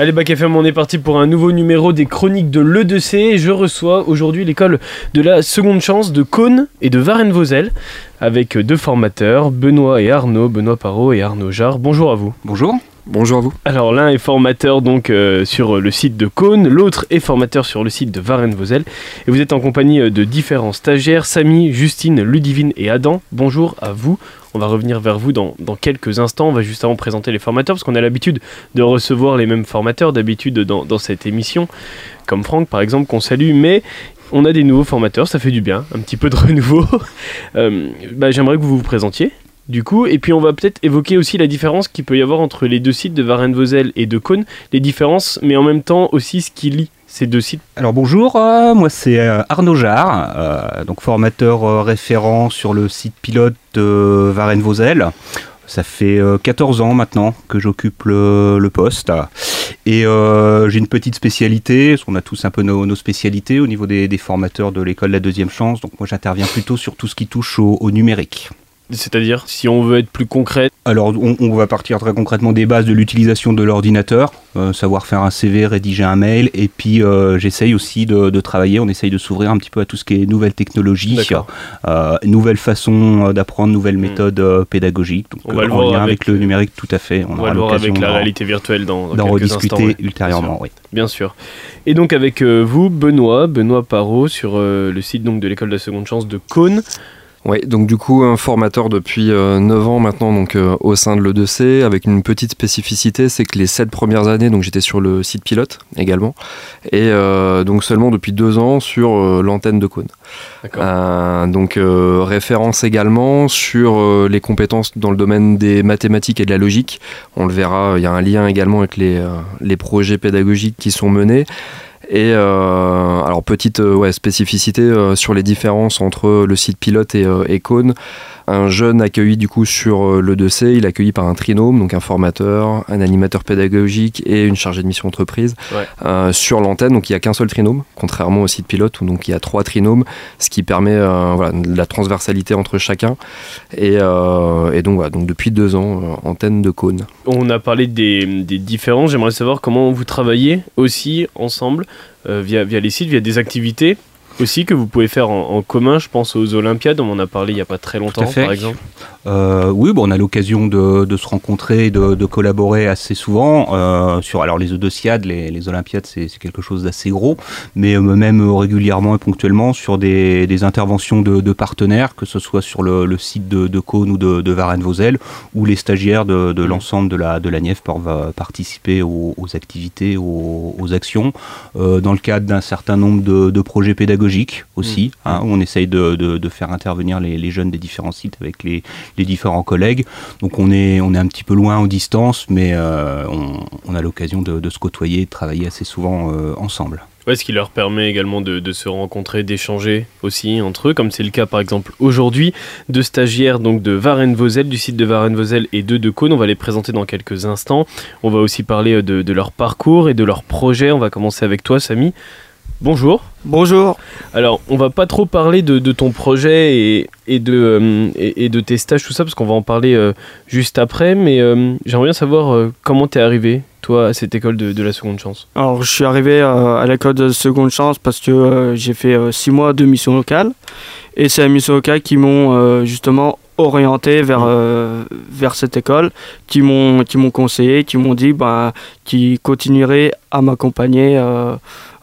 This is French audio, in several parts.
Allez, Bac FM, on est parti pour un nouveau numéro des chroniques de l'E2C. Et je reçois aujourd'hui l'école de la seconde chance de Cône et de Varennes-Vauzelles avec deux formateurs, Benoît et Arnaud, Benoît Parot et Arnaud Jarre. Bonjour à vous. Bonjour. Bonjour à vous. Alors l'un est formateur donc euh, sur le site de Cône, l'autre est formateur sur le site de Varennes-Vauzelles. Et vous êtes en compagnie euh, de différents stagiaires, Samy, Justine, Ludivine et Adam. Bonjour à vous. On va revenir vers vous dans, quelques instants. On va juste avant présenter les formateurs parce qu'on a l'habitude de recevoir les mêmes formateurs d'habitude dans, dans cette émission, comme Franck par exemple qu'on salue. Mais on a des nouveaux formateurs, ça fait du bien, un petit peu de renouveau. Euh, bah, J'aimerais que vous vous présentiez du coup. Et puis on va peut-être évoquer aussi la différence qu'il peut y avoir entre les deux sites de Varennes-Vauzelles et de Cône, les différences, mais en même temps aussi ce qui lie ces deux sites. Alors bonjour, euh, moi c'est euh, Arnaud Jarre, euh, donc formateur référent sur le site pilote de Varennes-Vauzelles. Ça fait euh, 14 ans maintenant que j'occupe le, poste. Et j'ai une petite spécialité, parce qu'on a tous un peu nos, spécialités au niveau des, formateurs de l'école la deuxième chance. Donc moi j'interviens plutôt sur tout ce qui touche au numérique. C'est-à-dire, si on veut être plus concret, Alors, on, on va partir très concrètement des bases de l'utilisation de l'ordinateur, euh, savoir faire un CV, rédiger un mail, et puis euh, j'essaye aussi de, de travailler, on essaye de s'ouvrir un petit peu à tout ce qui est nouvelles technologies, euh, nouvelles façons euh, d'apprendre, nouvelles méthodes euh, pédagogiques, donc On va le en voir lien avec avec le numérique tout à fait. on, aura va le voir avec la réalité virtuelle dans, quelques rediscuter instants. ouais. ultérieurement, oui. Bien sûr. Et donc avec vous, Benoît, Benoît Parot, sur le site donc, de l'école de la seconde chance de Cône. Oui, donc du coup, un formateur depuis euh, 9 ans maintenant donc, euh, au sein de l'E2C, avec une petite spécificité, c'est que les 7 premières années, donc j'étais sur le site pilote également, et euh, donc seulement depuis 2 ans sur euh, l'antenne de Cône. Euh, donc euh, référence également sur euh, les compétences dans le domaine des mathématiques et de la logique. On le verra, il y a un lien également avec les, euh, les projets pédagogiques qui sont menés. Et euh, alors petite euh, ouais, spécificité euh, sur les différences entre le site pilote et, euh, et Cône. Un jeune accueilli du coup sur le 2C, il est accueilli par un trinôme, donc un formateur, un animateur pédagogique et une chargée de mission entreprise Ouais. sur l'antenne. Donc il n'y a qu'un seul trinôme, contrairement au site pilote où donc il y a trois trinômes, ce qui permet voilà, de la transversalité entre chacun. Et, et donc voilà, donc depuis deux ans, antenne de Cône. On a parlé des, des différences. J'aimerais savoir comment vous travaillez aussi ensemble via, via les sites, via des activités aussi que vous pouvez faire en, en commun. Je pense aux Olympiades, on en a parlé il n'y a pas très longtemps par exemple. Euh, oui, bon, on a l'occasion de, de se rencontrer et de, de collaborer assez souvent. Euh, sur, alors, les les, les Olympiades, c'est quelque chose d'assez gros, mais euh, même régulièrement et ponctuellement sur des, des interventions de, de partenaires, que ce soit sur le, le site de, Cône ou de, de Varennes-Vauzelles, où les stagiaires de, Mhm. l'ensemble de la, de la NIEF peuvent participer aux, aux activités, aux, aux actions, euh, dans le cadre d'un certain nombre de projets pédagogiques aussi, hein, où on essaye de, de- de faire intervenir les, les jeunes des différents sites avec les, les différents collègues. Donc on est, on est un petit peu loin en distance, mais euh, on, on a l'occasion de, de se côtoyer, de travailler assez souvent euh, ensemble. Ouais, ce qui leur permet également de, de se rencontrer, d'échanger aussi entre eux, comme c'est le cas par exemple aujourd'hui de stagiaires donc de Varennes-Vauzelles, du site de Varennes-Vauzelles et deux de Cône. On va les présenter dans quelques instants. On va aussi parler euh, de, de leur parcours et de leurs projets. On va commencer avec toi, Samy. Bonjour. Bonjour. Alors, on va pas trop parler de, de ton projet et, et de, euh, et, et de tes stages, tout ça, parce qu'on va en parler euh, juste après. Mais euh, j'aimerais bien savoir comment t'es arrivé, toi, à cette école de, de la seconde chance? Alors, je suis arrivé à l'école de seconde chance parce que j'ai fait six mois de mission locale. Et c'est les missions locales qui m'ont justement orienté vers, euh, vers cette école, qui m'ont qui m'ont conseillé, qui m'ont dit bah, qu'ils continueraient à m'accompagner euh,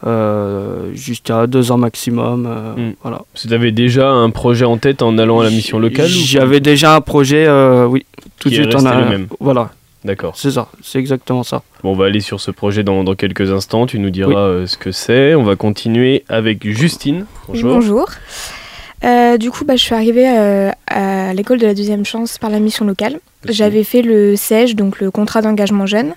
euh, jusqu'à deux ans maximum. euh, Mm. voilà. Tu avais déjà un projet en tête en allant à la mission locale ou- J'avais déjà un projet, euh, oui, tout de Qui est suite on resté a. le même. Voilà, D'accord. c'est ça, c'est exactement ça. Bon, on va aller sur ce projet dans, dans quelques instants. Tu nous diras Oui. euh, ce que c'est. On va continuer avec Justine. Oui, Bonjour. bonjour. Euh, du coup, bah, je suis arrivée euh, à l'école de la deuxième chance par la mission locale. J'avais fait le CEJ, donc le contrat d'engagement jeune,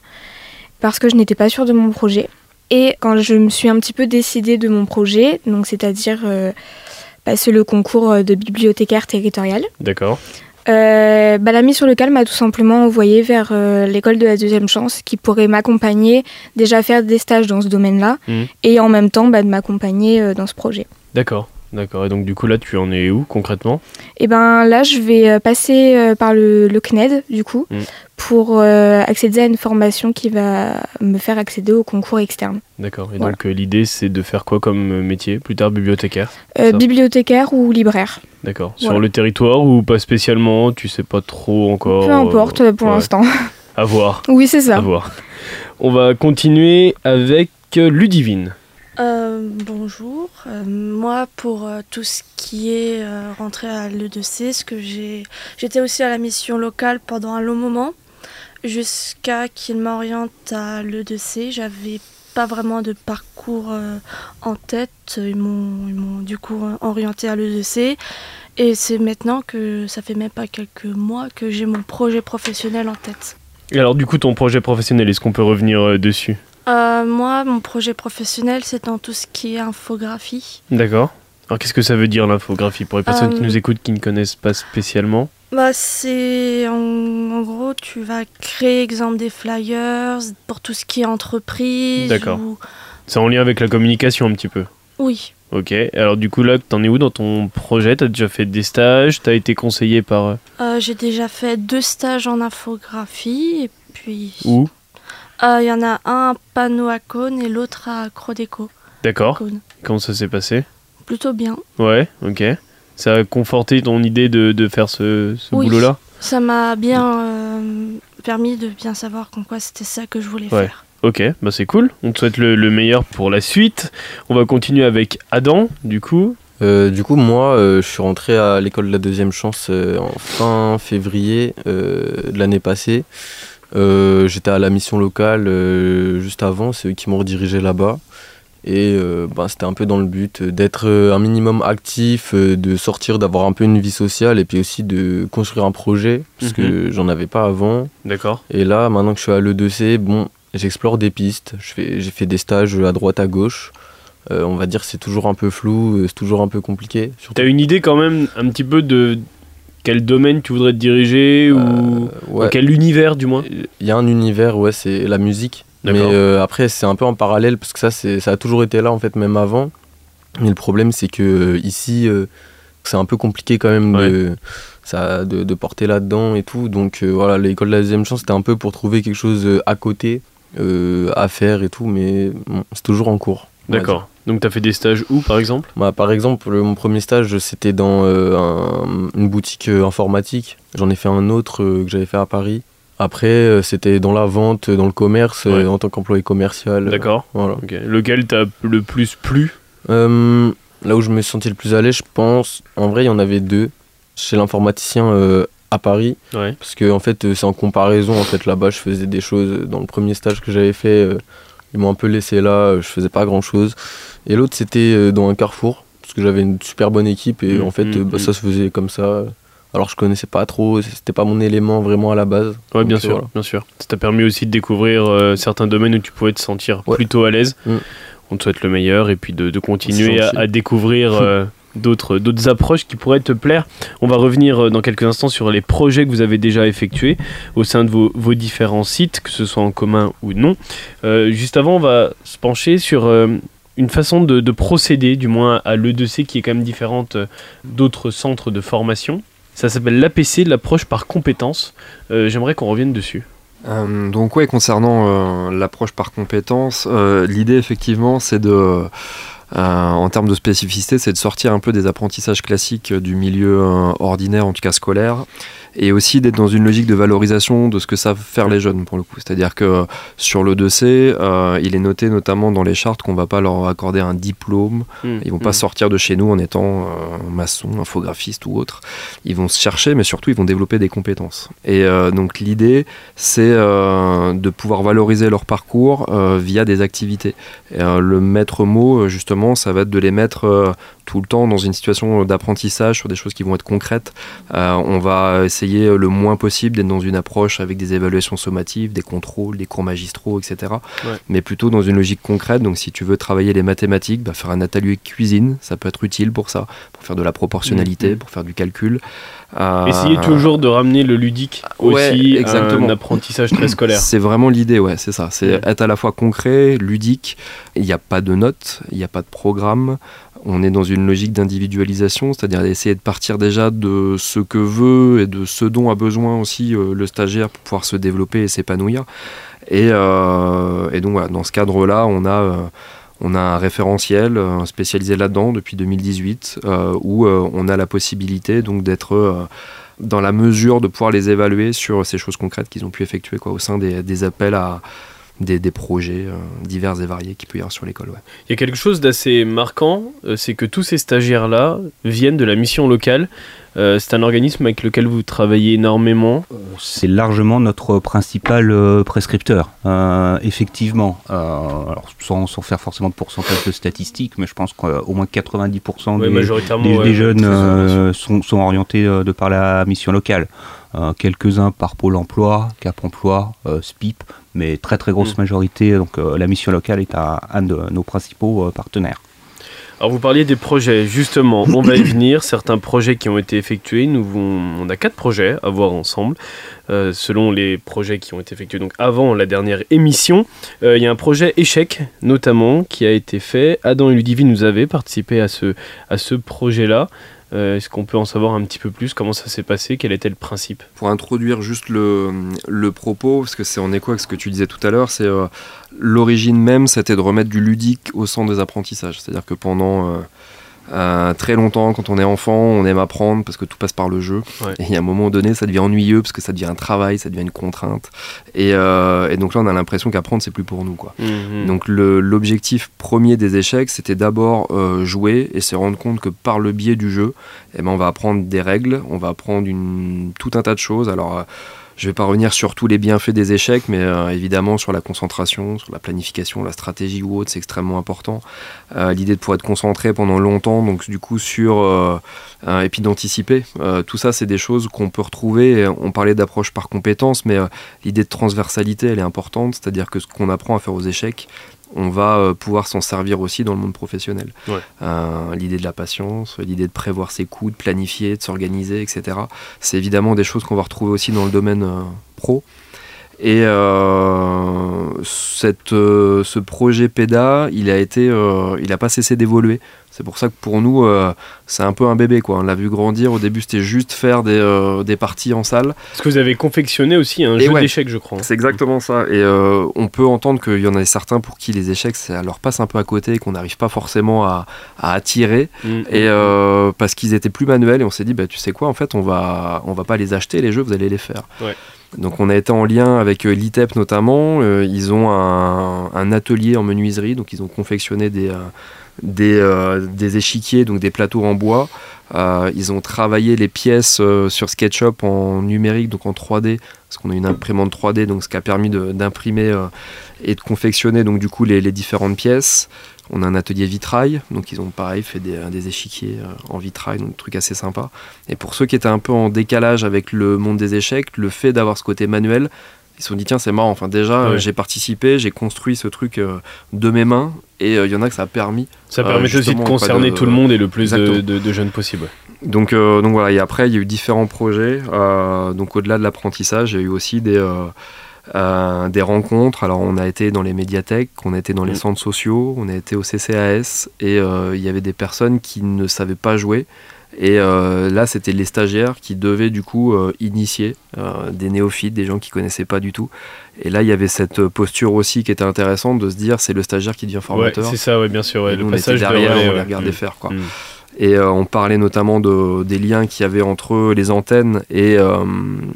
parce que je n'étais pas sûre de mon projet. Et quand je me suis un petit peu décidée de mon projet, donc c'est-à-dire euh, passer le concours de bibliothécaire territorial, D'accord. euh, bah, la mission locale m'a tout simplement envoyée vers euh, l'école de la deuxième chance qui pourrait m'accompagner, déjà faire des stages dans ce domaine-là, Mhm. et en même temps bah, de m'accompagner euh, dans ce projet. D'accord. D'accord. Et donc, du coup, là, tu en es où concrètement? Et ben là, je vais euh, passer euh, par le, le CNED, du coup, Mm. Pour euh, accéder à une formation qui va me faire accéder au concours externe. D'accord. Et Voilà. donc euh, l'idée c'est de faire quoi comme euh, métier? Plus tard bibliothécaire Euh, bibliothécaire ou libraire, D'accord. Voilà. Sur le territoire ou pas spécialement? Tu sais pas trop encore peu importe euh, pour ouais. l'instant. À voir. Oui, c'est À ça. voir. On va continuer avec Ludivine. Euh, bonjour. Euh, moi, pour euh, tout ce qui est euh, rentré à l'E2C, ce que j'ai, j'étais aussi à la mission locale pendant un long moment, jusqu'à qu'ils m'orientent à l'E2C. J'avais pas vraiment de parcours euh, en tête. Ils m'ont, du coup orienté à l'E2C. Et c'est maintenant que ça fait même pas quelques mois que j'ai mon projet professionnel en tête. Et alors du coup ton projet professionnel, est-ce qu'on peut revenir euh, dessus? Euh, moi, mon projet professionnel, c'est dans tout ce qui est infographie. D'accord. Alors qu'est-ce que ça veut dire l'infographie? Pour les personnes qui nous écoutent qui ne connaissent pas spécialement Bah, c'est en, en gros, tu vas créer exemple des flyers pour tout ce qui est entreprise. D'accord. ou- C'est en lien avec la communication un petit peu. Oui. Ok. Alors du coup là, t'en es où dans ton projet? T'as déjà fait des stages? T'as été conseillé par euh, Euh, j'ai déjà fait deux stages en infographie et puis où? Euh, il y en a un à Panneau à Cône et l'autre à Crodeco. D'accord. Comment ça s'est passé? Plutôt bien. Ouais. Ok. Ça a conforté ton idée de, de faire ce, ce Oui. boulot-là Ça m'a bien euh, permis de bien savoir qu'en quoi c'était ça que je voulais Ouais. faire. Ok, bah c'est cool. On te souhaite le, le meilleur pour la suite. On va continuer avec Adam, du coup. Euh, du coup, moi, euh, je suis rentré à l'école de la deuxième chance euh, en fin février euh, de l'année passée. Euh, J'étais à la mission locale euh, juste avant, c'est eux qui m'ont redirigé là-bas. Et euh, ben, c'était un peu dans le but d'être euh, un minimum actif, euh, de sortir, d'avoir un peu une vie sociale et puis aussi de construire un projet, parce que j'en avais pas avant. D'accord. Et là, maintenant que je suis à l'E2C, bon, j'explore des pistes. J'ai fait des stages à droite, à gauche. Euh, on va dire que c'est toujours un peu flou, c'est toujours un peu compliqué. T'as une idée quand même un petit peu de quel domaine tu voudrais te diriger ou ouais. quel univers du moins? Il y a un univers, ouais, c'est la musique. Mais euh, après, c'est un peu en parallèle parce que ça, ça a toujours été là en fait, même avant. Mais le problème, c'est que euh, ici, euh, c'est un peu compliqué quand même de, ça, de, de porter là-dedans et tout. Donc euh, voilà, l'école de la deuxième chance, c'était un peu pour trouver quelque chose à côté à faire et tout, mais bon, c'est toujours en cours. D'accord. Donc t'as fait des stages où par exemple? Bah, par exemple, le- mon premier stage, c'était dans euh, un- une boutique euh, informatique. J'en ai fait un autre euh, que j'avais fait à Paris. Après, euh, c'était dans la vente, dans le commerce, euh, Ouais. en tant qu'employé commercial. D'accord. Voilà. Lequel t'a le plus plu Euh, là où je me sentais le plus à l'aise, je pense, en vrai, il y en avait deux. Chez l'informaticien euh, à Paris. Ouais. Parce que, en fait, euh, c'est en comparaison. En fait, là-bas, je faisais des choses. Dans le premier stage que j'avais fait, euh, ils m'ont un peu laissé là. euh, Je faisais pas grand-chose. Et l'autre, c'était euh, dans un carrefour. Parce que j'avais une super bonne équipe. Et Mhm, en fait, euh, bah, mhm. ça se faisait comme ça. Alors, je connaissais pas trop. C'était pas mon élément vraiment à la base. Ouais, bien sûr, voilà. bien sûr. Ça t'a permis aussi de découvrir euh, certains domaines où tu pouvais te sentir Ouais. plutôt à l'aise. Mm. On te souhaite le meilleur et puis de, de continuer à, découvrir euh, d'autres d'autres approches qui pourraient te plaire. On va revenir euh, dans quelques instants sur les projets que vous avez déjà effectués au sein de vos, vos différents sites, que ce soit en commun ou non. Euh, juste avant, on va se pencher sur euh, une façon de, de procéder, du moins à l'E2C, qui est quand même différente d'autres centres de formation. Ça s'appelle l'APC, l'approche par compétences. Euh, J'aimerais qu'on revienne dessus. Euh, donc ouais, concernant euh, l'approche par compétences, euh, l'idée effectivement c'est de, en termes de spécificité, c'est de sortir un peu des apprentissages classiques euh, du milieu euh, ordinaire, en tout cas scolaire, et aussi d'être dans une logique de valorisation de ce que savent faire les jeunes pour le coup. C'est-à-dire que sur le 2C, euh, il est noté notamment dans les chartes qu'on va pas leur accorder un diplôme, ils vont pas Mm. sortir de chez nous en étant euh, maçon, infographiste ou autre. Ils vont se chercher, mais surtout ils vont développer des compétences. Et euh, donc l'idée, c'est euh, de pouvoir valoriser leur parcours euh, via des activités. Et, euh, le maître mot, euh, ça va être de les mettre euh, tout le temps dans une situation d'apprentissage sur des choses qui vont être concrètes. Euh, on va essayer euh, le moins possible d'être dans une approche avec des évaluations sommatives, des contrôles, des cours magistraux, etc. Ouais. Mais plutôt dans une logique concrète. Donc si tu veux travailler les mathématiques, bah, faire un atelier cuisine, ça peut être utile pour ça, pour faire de la proportionnalité, Mhm. pour faire du calcul. Euh, Essayez toujours de ramener le ludique Ouais, aussi à exactement. un apprentissage très scolaire. C'est vraiment l'idée, ouais, c'est ça. C'est Ouais. être à la fois concret, ludique. Il n'y a pas de notes, il n'y a pas de programme. On est dans une logique d'individualisation, c'est-à-dire d'essayer de partir déjà de ce que veut et de ce dont a besoin aussi le stagiaire pour pouvoir se développer et s'épanouir. Et, donc voilà, dans ce cadre-là, on a on a un référentiel spécialisé là-dedans depuis 2018 où on a la possibilité donc d'être dans la mesure de pouvoir les évaluer sur ces choses concrètes qu'ils ont pu effectuer au sein des, appels à des, projets euh, divers et variés qui peut y avoir sur l'école. Il y a quelque chose d'assez marquant, euh, c'est que tous ces stagiaires-là viennent de la mission locale. Euh, c'est un organisme avec lequel vous travaillez énormément. C'est largement notre principal euh, prescripteur, euh, effectivement. Alors, sans, faire forcément de pourcentage de statistiques, mais je pense qu'au moins 90% des, jeunes sont, sont, orientés de par la mission locale. Quelques-uns par Pôle emploi, Cap emploi, SPIP, mais très très grosse mm. majorité. Donc la mission locale est un de nos principaux partenaires. Alors vous parliez des projets, justement, on va y venir, certains projets qui ont été effectués, nous on a quatre projets à voir ensemble, euh, selon les projets qui ont été effectués donc avant la dernière émission. Euh, il y a un projet échec notamment qui a été fait, Adam et Ludivine nous avaient participé à ce, à ce projet-là. Euh, est-ce qu'on peut en savoir un petit peu plus? Comment ça s'est passé? Quel était le principe? Pour introduire juste le, le, propos, parce que c'est en écho avec ce que tu disais tout à l'heure, c'est euh, l'origine même, c'était de remettre du ludique au centre des apprentissages. C'est-à-dire que pendant euh, très longtemps, quand on est enfant, on aime apprendre parce que tout passe par le jeu. Et a un moment donné, ça devient ennuyeux parce que ça devient un travail, ça devient une contrainte. Et, euh, donc là, on a l'impression qu'apprendre, c'est plus pour nous. Quoi. Mhm. Donc l'objectif premier des échecs, c'était d'abord euh, jouer et se rendre compte que par le biais du jeu, eh ben, on va apprendre des règles, on va apprendre une, tout un tas de choses. Alors je ne vais pas revenir sur tous les bienfaits des échecs, mais euh, évidemment sur la concentration, sur la planification, la stratégie ou autre, c'est extrêmement important. Euh, l'idée de pouvoir être concentré pendant longtemps, donc du coup sur euh, et puis d'anticiper. tout ça, c'est des choses qu'on peut retrouver. On parlait d'approche par compétence, mais l'idée de transversalité, elle est importante, c'est-à-dire que ce qu'on apprend à faire aux échecs, on va euh, pouvoir s'en servir aussi dans le monde professionnel. Euh, l'idée de la patience, l'idée de prévoir ses coûts, de planifier, de s'organiser, etc. C'est évidemment des choses qu'on va retrouver aussi dans le domaine euh, pro. Et cette, ce projet PEDA, il a été, il n'a pas cessé d'évoluer. C'est pour ça que pour nous, euh, c'est un peu un bébé. Quoi. On l'a vu grandir. Au début, c'était juste faire des, euh, des, parties en salle. Parce que vous avez confectionné aussi un jeu d'échecs, je crois. C'est exactement ça. Et euh, on peut entendre qu'il y en a certains pour qui les échecs, ça leur passe un peu à côté et qu'on n'arrive pas forcément à, à attirer. Mm. Et parce qu'ils étaient plus manuels. Et on s'est dit, bah, tu sais quoi, en fait, on va, on va pas les acheter, les jeux, vous allez les faire. Donc on a été en lien avec l'ITEP notamment. ils ont un, atelier en menuiserie, donc ils ont confectionné des, euh, des, échiquiers, donc des plateaux en bois. Euh, ils ont travaillé les pièces euh, sur SketchUp en numérique, donc en 3D, parce qu'on a une imprimante 3D, donc ce qui a permis d'imprimer et de confectionner donc du coup les, différentes pièces. On a un atelier vitrail, donc ils ont pareil fait des, échiquiers en vitrail, donc un truc assez sympa. Et pour ceux qui étaient un peu en décalage avec le monde des échecs, le fait d'avoir ce côté manuel, ils se sont dit tiens c'est marrant, enfin déjà j'ai participé, j'ai construit ce truc de mes mains et il y en a que ça a permis ça permet aussi de concerner tout le monde et le plus de, jeunes possible. Donc, euh, donc voilà, et après il y a eu différents projets. Euh, donc au-delà de l'apprentissage, il y a eu aussi des, euh, des rencontres. Alors on a été dans les médiathèques, on a été dans les mm. centres sociaux, on a été au CCAS et il y avait des personnes qui ne savaient pas jouer. Et là, c'était les stagiaires qui devaient du coup initier des néophytes, des gens qui connaissaient pas du tout. Et là, il y avait cette posture aussi qui était intéressante de se dire c'est le stagiaire qui devient formateur. c'est ça, ouais, bien sûr. le passage derrière, on les regardait faire. Quoi. Mm. Et euh, on parlait notamment de, des liens qu'il y avait entre les antennes et, euh,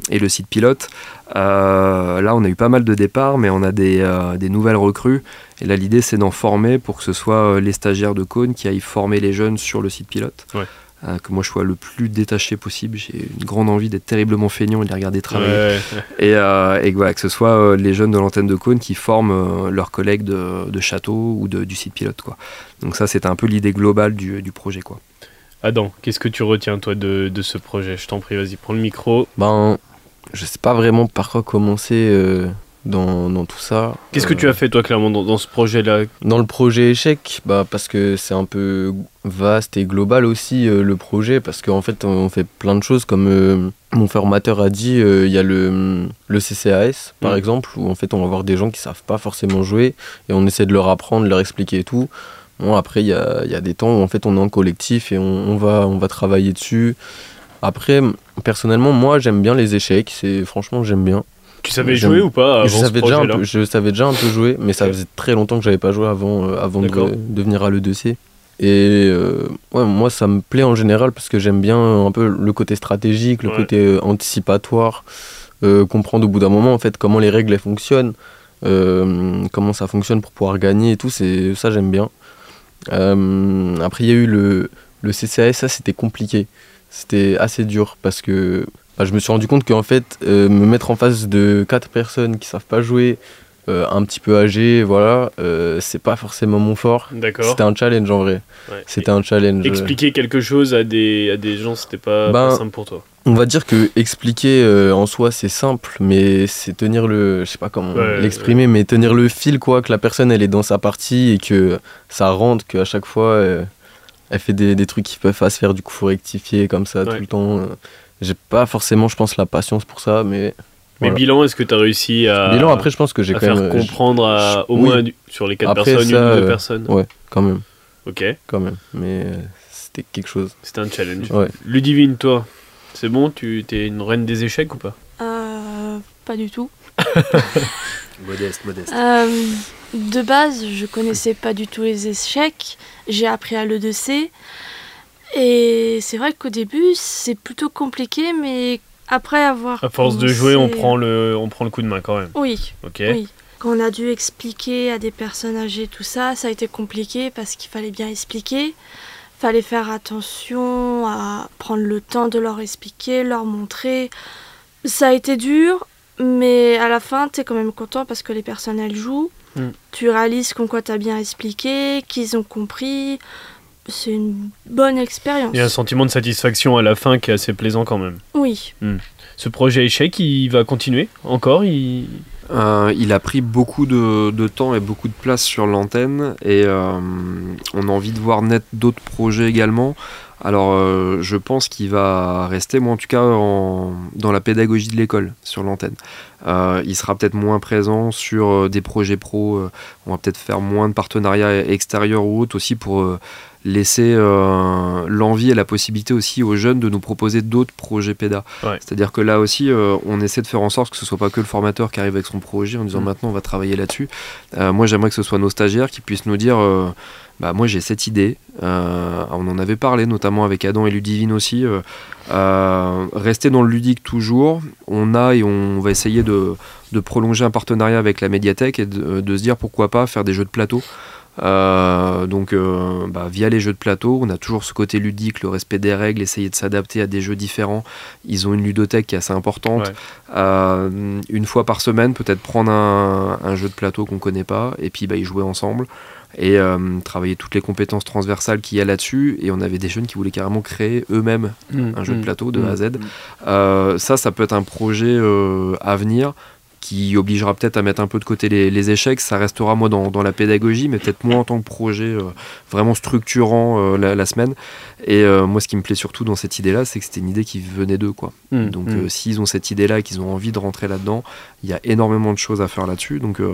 et le site pilote. Euh, là, on a eu pas mal de départs, mais on a des, des nouvelles recrues. Et là, l'idée, c'est d'en former pour que ce soit les stagiaires de Cône qui aillent former les jeunes sur le site pilote. Ouais. Que moi je sois le plus détaché possible. J'ai une grande envie d'être terriblement feignant et de les regarder travailler. Et, euh, et voilà, que ce soit euh, les jeunes de l'antenne de Cône qui forment leurs collègues de, château ou de, du site pilote. Quoi. Donc ça, c'était un peu l'idée globale du, du, projet. Quoi. Adam, qu'est-ce que tu retiens toi de, de ce projet? Je t'en prie, vas-y, prends le micro. Ben, je sais pas vraiment par quoi commencer dans, tout ça. Qu'est-ce que tu as fait toi clairement dans, ce projet-là? Dans le projet échec, bah, parce que c'est un peu vaste et global aussi euh, le projet, parce qu'en fait on fait plein de choses comme euh, mon formateur a dit, euh, il y a le, le CCAS par mm. exemple, où en fait on va voir des gens qui savent pas forcément jouer et on essaie de leur apprendre, de leur expliquer et tout. Bon, après, il y a, y a des temps où en fait on est en collectif et on, on va, on va travailler dessus. Après, personnellement, moi j'aime bien les échecs, c'est franchement j'aime bien. Tu savais J'aime- jouer ou pas avant je, ce savais déjà un peu, je savais déjà un peu jouer, mais ça faisait très longtemps que j'avais pas joué avant, euh, avant de, de venir à l'E2C. Et euh, ouais, moi ça me plaît en général parce que j'aime bien un peu le côté stratégique, le Ouais. côté euh, anticipatoire, euh, comprendre au bout d'un moment en fait comment les règles elles fonctionnent, euh, comment ça fonctionne pour pouvoir gagner et tout, c'est ça j'aime bien. Euh, après il y a eu le, le CCAS, ça c'était compliqué, c'était assez dur parce que bah, je me suis rendu compte qu'en fait euh, me mettre en face de quatre personnes qui savent pas jouer, euh, un petit peu âgées, voilà, euh, c'est pas forcément mon fort. D'accord. C'était un challenge en vrai. Ouais. C'était un challenge. Expliquer quelque chose à des, à des gens, c'était pas, Ben, pas simple pour toi. On va dire que expliquer euh, en soi c'est simple, mais c'est tenir le, je sais pas comment Ouais, l'exprimer, mais tenir le fil quoi, que la personne elle est dans sa partie et que ça rentre, qu'à chaque fois euh, elle fait des, des trucs qui peuvent pas se faire, du coup faut rectifier comme ça Ouais. tout le temps. euh. J'ai pas forcément, je pense, la patience pour ça, mais. Mais voilà. bilan, est-ce que tu as réussi à, Bilan après je pense que j'ai à quand faire même. comprendre à, au oui. moins sur les quatre Après, personnes, ça, une ou deux personnes Ouais, quand même, Ok, quand même. Mais euh, c'était quelque chose. c'était un challenge. Ouais. Ludivine, toi, c'est bon Tu es une reine des échecs ou pas? Euh, pas du tout. Modeste, modeste. Euh, de base, je connaissais pas du tout les échecs. J'ai appris à l'E2C. Et c'est vrai qu'au début, c'est plutôt compliqué, mais après avoir. À force de jouer, on prend, le, on prend le coup de main quand même. Oui, Ok oui. Quand on a dû expliquer à des personnes âgées tout ça, ça a été compliqué parce qu'il fallait bien expliquer. Fallait faire attention à prendre le temps de leur expliquer, leur montrer. Ça a été dur, mais à la fin, tu es quand même content parce que les personnes, elles jouent. Mm. Tu réalises qu'en quoi tu as bien expliqué, qu'ils ont compris. C'est une bonne expérience. Il y a un sentiment de satisfaction à la fin qui est assez plaisant quand même. Oui. Ce projet échec, il va continuer encore? Il... Euh, il a pris beaucoup de, temps et beaucoup de place sur l'antenne et euh, on a envie de voir naître d'autres projets également. Alors euh, je pense qu'il va rester, moi en tout cas, dans la pédagogie de l'école sur l'antenne. Il sera peut-être moins présent sur des projets pro, on va peut-être faire moins de partenariats extérieurs ou autres aussi pour laisser euh, l'envie et la possibilité aussi aux jeunes de nous proposer d'autres projets pédas. Ouais. C'est-à-dire que là aussi, euh, on essaie de faire en sorte que ce soit pas que le formateur qui arrive avec son projet en disant Mm. maintenant on va travailler là-dessus. Euh, moi, j'aimerais que ce soit nos stagiaires qui puissent nous dire bah, moi j'ai cette idée. Euh, on en avait parlé notamment avec Adam et Ludivine aussi. euh, euh, rester dans le ludique toujours. On a et on va essayer de, de prolonger un partenariat avec la médiathèque et de, de se dire pourquoi pas faire des jeux de plateau. Euh, donc euh, bah, via les jeux de plateau, on a toujours ce côté ludique, le respect des règles, essayer de s'adapter à des jeux différents. Ils ont une ludothèque qui est assez importante. Ouais. Euh, une fois par semaine, peut-être prendre un, un jeu de plateau qu'on connaît pas et puis bah, y jouer ensemble et travailler toutes les compétences transversales qu'il y a là-dessus. Et on avait des jeunes qui voulaient carrément créer eux-mêmes un jeu de plateau de A à Z. Ça, ça peut être un projet à venir qui obligera peut-être à mettre un peu de côté les, les échecs. Ça restera, moi, dans, dans la pédagogie, mais peut-être moins en tant que projet euh, vraiment structurant euh, la, la semaine. Et euh, moi, ce qui me plaît surtout dans cette idée-là, c'est que c'était une idée qui venait d'eux, quoi. Mm. Donc, Mm. euh, s'ils ont cette idée-là et qu'ils ont envie de rentrer là-dedans, il y a énormément de choses à faire là-dessus. Donc, euh,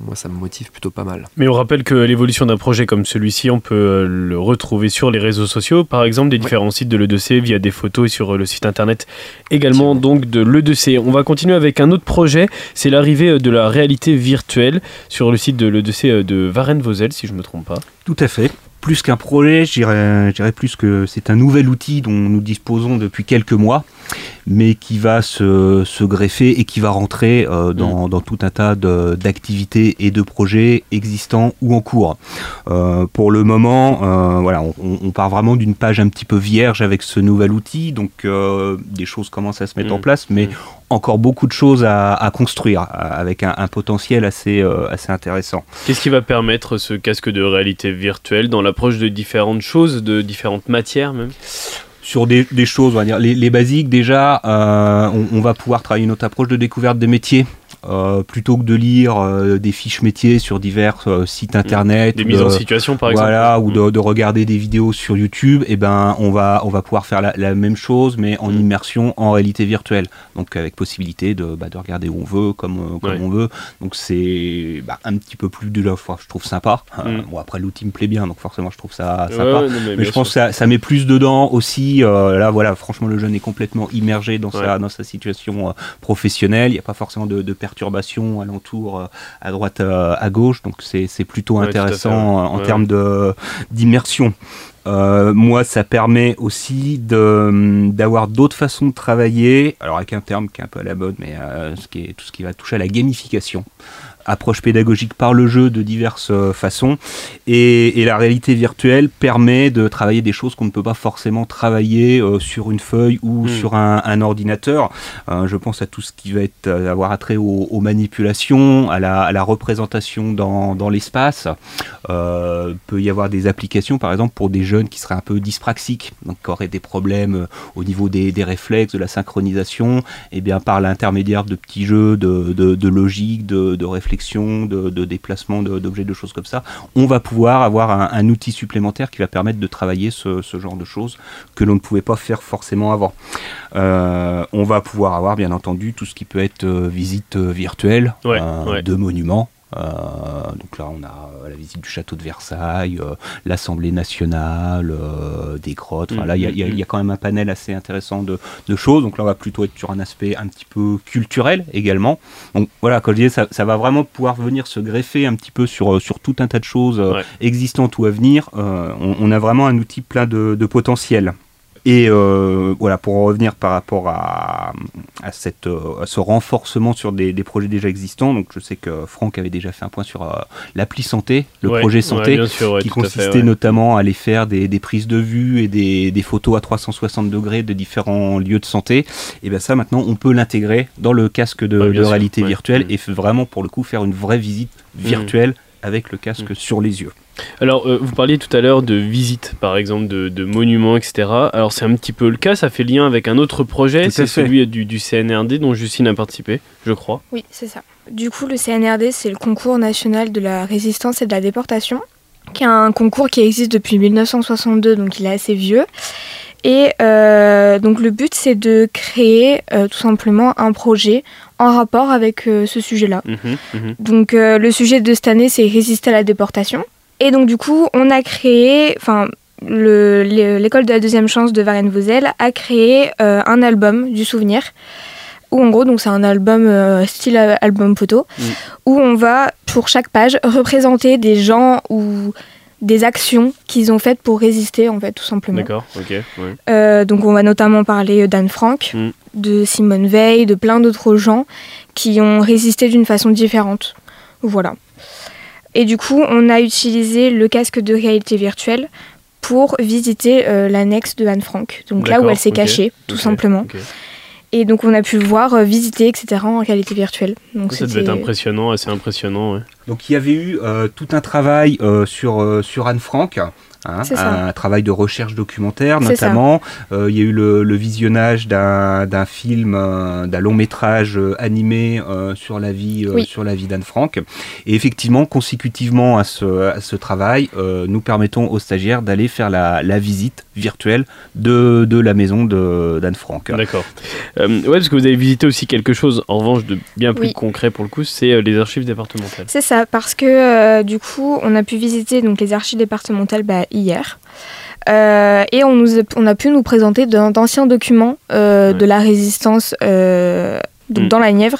moi, ça me motive plutôt pas mal. Mais on rappelle que l'évolution d'un projet comme celui-ci, on peut euh, le retrouver sur les réseaux sociaux, par exemple des Ouais. différents sites de l'E2C via des photos et sur euh, le site internet également donc de l'E2C. On va continuer avec un autre projet, c'est l'arrivée de la réalité virtuelle sur le site de l'E2C euh, de Varennes-Vauzelles, si je me trompe pas. Tout à fait. Plus qu'un projet, je dirais plus que c'est un nouvel outil dont nous disposons depuis quelques mois, mais qui va se, se greffer et qui va rentrer euh, dans, dans tout un tas d'activités et de projets existants ou en cours. Euh, pour le moment, euh, voilà, on, on part vraiment d'une page un petit peu vierge avec ce nouvel outil, donc des choses commencent à se mettre Mm. en place, mais Mm. encore beaucoup de choses à, à construire, avec un, un potentiel assez, assez intéressant. Qu'est-ce qui va permettre ce casque de réalité virtuelle dans l'approche de différentes choses, de différentes matières même? Sur des, choses, on va dire. Les, basiques déjà, euh, on, on va pouvoir travailler notre approche de découverte des métiers euh, plutôt que de lire euh, des fiches métiers sur divers euh, sites internet, Des mises en situation, par exemple. voilà, ou Mm. de, de regarder des vidéos sur YouTube, et ben on va on va pouvoir faire la, la même chose, mais en Mm. immersion en réalité virtuelle, donc avec possibilité de, bah, de regarder où on veut, comme comme Ouais. on veut. Donc c'est bah, un petit peu plus de fois, je trouve sympa. Mm. bon après l'outil me plaît bien, donc forcément je trouve ça sympa. ouais, non, mais je pense que ça, ça met plus dedans aussi. là, voilà, franchement, le jeune est complètement immergé dans, sa, dans sa situation professionnelle. Il n'y a pas forcément de, de perturbations alentour, euh, à droite, euh, à gauche. Donc, c'est plutôt Ouais, intéressant euh, en Ouais, termes d'immersion. Euh, moi, ça permet aussi d'avoir d'autres façons de travailler. Alors, avec un terme qui est un peu à la mode, mais euh, ce qui est, tout ce qui va toucher à la gamification. Approche pédagogique par le jeu de diverses euh, façons. Et, et la réalité virtuelle permet de travailler des choses qu'on ne peut pas forcément travailler euh, sur une feuille ou Mm. sur un, un ordinateur. Euh, je pense à tout ce qui va être, avoir attrait aux, aux manipulations, à la, à la représentation dans, dans l'espace. Euh, peut y avoir des applications, par exemple, pour des jeunes qui seraient un peu dyspraxiques, donc qui auraient des problèmes au niveau des, des réflexes, de la synchronisation, et bien par l'intermédiaire de petits jeux de, de, de logique, de, de réflexion, de, de déplacement d'objets, de choses comme ça, on va pouvoir avoir un, un outil supplémentaire qui va permettre de travailler ce, ce genre de choses que l'on ne pouvait pas faire forcément avant. Euh, on va pouvoir avoir bien entendu tout ce qui peut être euh, visite euh, virtuelle Ouais, ouais. de monuments. Euh, donc là, on a euh, la visite du château de Versailles, euh, l'Assemblée nationale, des grottes. Enfin, là, il y, a- y y quand même un panel assez intéressant de, de choses. Donc là, on va plutôt être sur un aspect un petit peu culturel également. Donc voilà, comme je disais, ça, ça va vraiment pouvoir venir se greffer un petit peu sur, sur tout un tas de choses Ouais. existantes ou à venir. Euh, on, on a vraiment un outil plein de, de potentiel. Et euh, voilà, pour en revenir par rapport à, à, cette, euh, à ce renforcement sur des, des projets déjà existants, donc je sais que Franck avait déjà fait un point sur euh, l'appli santé, le Ouais, projet santé, bien sûr, ouais, qui tout à fait, consistait notamment à aller faire des, des prises de vue et des, des photos à 360 degrés de différents lieux de santé. Et bien ça, maintenant, on peut l'intégrer dans le casque de, réalité virtuelle Mm. et vraiment, pour le coup, faire une vraie visite virtuelle avec le casque Mm. sur les yeux. Alors, euh, vous parliez tout à l'heure de visites, par exemple, de, de monuments, etc. Alors, c'est un petit peu le cas, ça fait lien avec un autre projet, c'est celui du, du CNRD dont Justine a participé, je crois. Oui, c'est ça. Du coup, le CNRD, c'est le concours national de la résistance et de la déportation, qui est un concours qui existe depuis 1962, donc il est assez vieux. Et euh, donc le but, c'est de créer euh, tout simplement un projet en rapport avec euh, ce sujet-là. Mhm, mhm. Donc euh, le sujet de cette année, c'est résister à la déportation. Et donc du coup, on a créé, enfin, le- le- l'école de la deuxième chance de Varennes-Vauzelles a créé euh, un album du souvenir. Où en gros, donc c'est un album euh, style euh, album photo, Mm. où on va pour chaque page représenter des gens ou des actions qu'ils ont faites pour résister en fait tout simplement. D'accord, ok. ouais. Euh, donc on va notamment parler d'Anne Frank, Mm. de Simone Veil, de plein d'autres gens qui ont résisté d'une façon différente. Voilà. Et du coup, on a utilisé le casque de réalité virtuelle pour visiter euh, l'annexe de Anne Frank. Donc là où elle s'est cachée, tout simplement. Et donc on a pu voir, euh, visiter, etc. en réalité virtuelle. Donc Ça devait être impressionnant, assez impressionnant. ouais. Donc il y avait eu euh, tout un travail euh, sur, euh, sur Anne Frank. Hein, un travail de recherche documentaire notamment. Euh, il y a eu le, le visionnage d'un d'un film, euh, d'un long métrage euh, animé euh, sur la vie, euh, Oui. sur la vie d'Anne Frank. Et effectivement, consécutivement à ce, à ce travail, euh, nous permettons aux stagiaires d'aller faire la, la visite virtuelle de, de la maison de- d'Anne Frank. D'accord. Euh, ouais, parce que vous avez visité aussi quelque chose, en revanche, de bien plus Oui. concret pour le coup, c'est les archives départementales. C'est ça, parce que euh, du coup, on a pu visiter donc, les archives départementales bah, hier. Euh, et on, nous a, on a pu nous présenter d'anciens documents euh, Ouais. de la résistance euh, donc Mm. dans la Nièvre.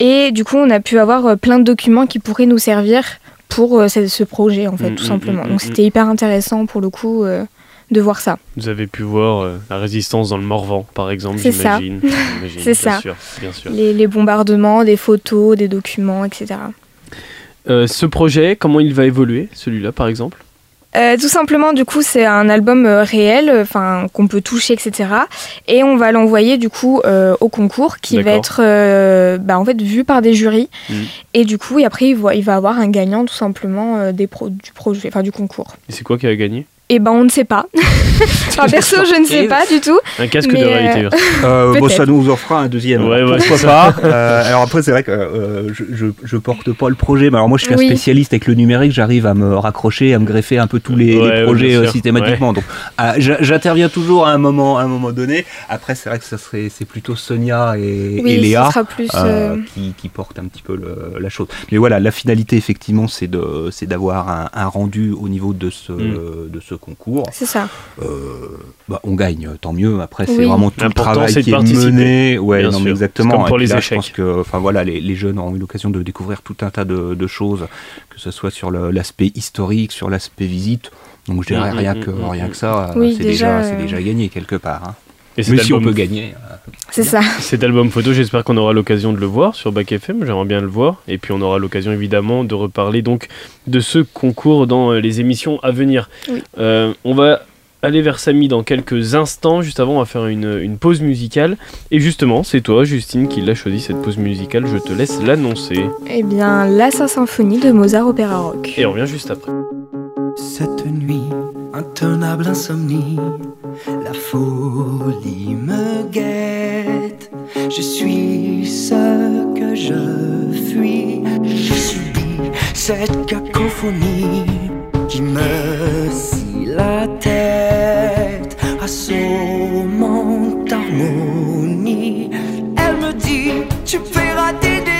Et du coup, on a pu avoir plein de documents qui pourraient nous servir pour ce, ce projet, en fait, Mm, tout mm, simplement. Donc c'était hyper intéressant pour le coup de voir ça. Vous avez pu voir euh, la résistance dans le Morvan, par exemple, j'imagine. C'est ça. Sûr, bien sûr. Les, les bombardements, des photos, des documents, etc. Euh, ce projet, comment il va évoluer, celui-là, par exemple? Euh, tout simplement, du coup, c'est un album euh, réel, enfin qu'on peut toucher, etc. Et on va l'envoyer du coup euh, au concours, qui va être euh, bah, en fait vu par des jurys. Mhm. Et du coup, et après, il va, il va avoir un gagnant tout simplement euh, des pro- du projet, enfin du concours. Et c'est quoi qui a gagné? Eh ben, on ne sait pas. enfin, perso, je ne sais pas du tout. Un casque Mais, de euh, réalité virtuelle. Euh, bon, Peut-être. ça nous en fera un deuxième. Ouais, ouais, Pourquoi pas Euh, Alors après, c'est vrai que euh, je, je, je porte pas le projet, mais alors moi, je suis un spécialiste avec le numérique. J'arrive à me raccrocher, à me greffer un peu tous les, Ouais, projets euh, systématiquement. Donc, j'interviens toujours à un moment, à un moment donné. Après, c'est vrai que ça serait, c'est plutôt Sonia et, Oui, et ce Léa. sera plus. euh, euh, qui, qui portent un petit peu le- la chose. Mais voilà, la finalité effectivement, c'est de, c'est d'avoir un, un rendu au niveau de ce, Mm. de ce concours. C'est ça. Euh, bah, on gagne, tant mieux. Après, c'est Oui. vraiment tout le travail c'est de qui est mené. Ouais, non, mais exactement. C'est comme pour les là, échecs. Je pense que, enfin voilà, les, les jeunes ont eu l'occasion de découvrir tout un tas de, de choses, que ce soit sur l'aspect historique, sur l'aspect visite. Donc je dirais Mm, rien mm, que mm, rien mm. que ça, Oui, c'est déjà, déjà, c'est euh, déjà gagné quelque part. Hein. Et Mais si on peut gagner. C'est ça. cet album photo, j'espère qu'on aura l'occasion de le voir sur Bac FM. J'aimerais bien le voir. Et puis on aura l'occasion évidemment de reparler donc de ce concours dans euh, les émissions à venir. Oui. Euh, on va aller vers Samy dans quelques instants. Juste avant, on va faire une, une pause musicale. Et justement, c'est toi, Justine, qui l'a choisi cette pause musicale. Je te laisse l'annoncer. Eh bien, la Saint Symphonie de Mozart Opéra Rock. Et on revient juste après. Cette nuit, intenable insomnie, la folie me guette. Je suis ce que je fuis. Je subis cette cacophonie qui me scie la tête, assommant harmonie. Elle me dit, tu feras des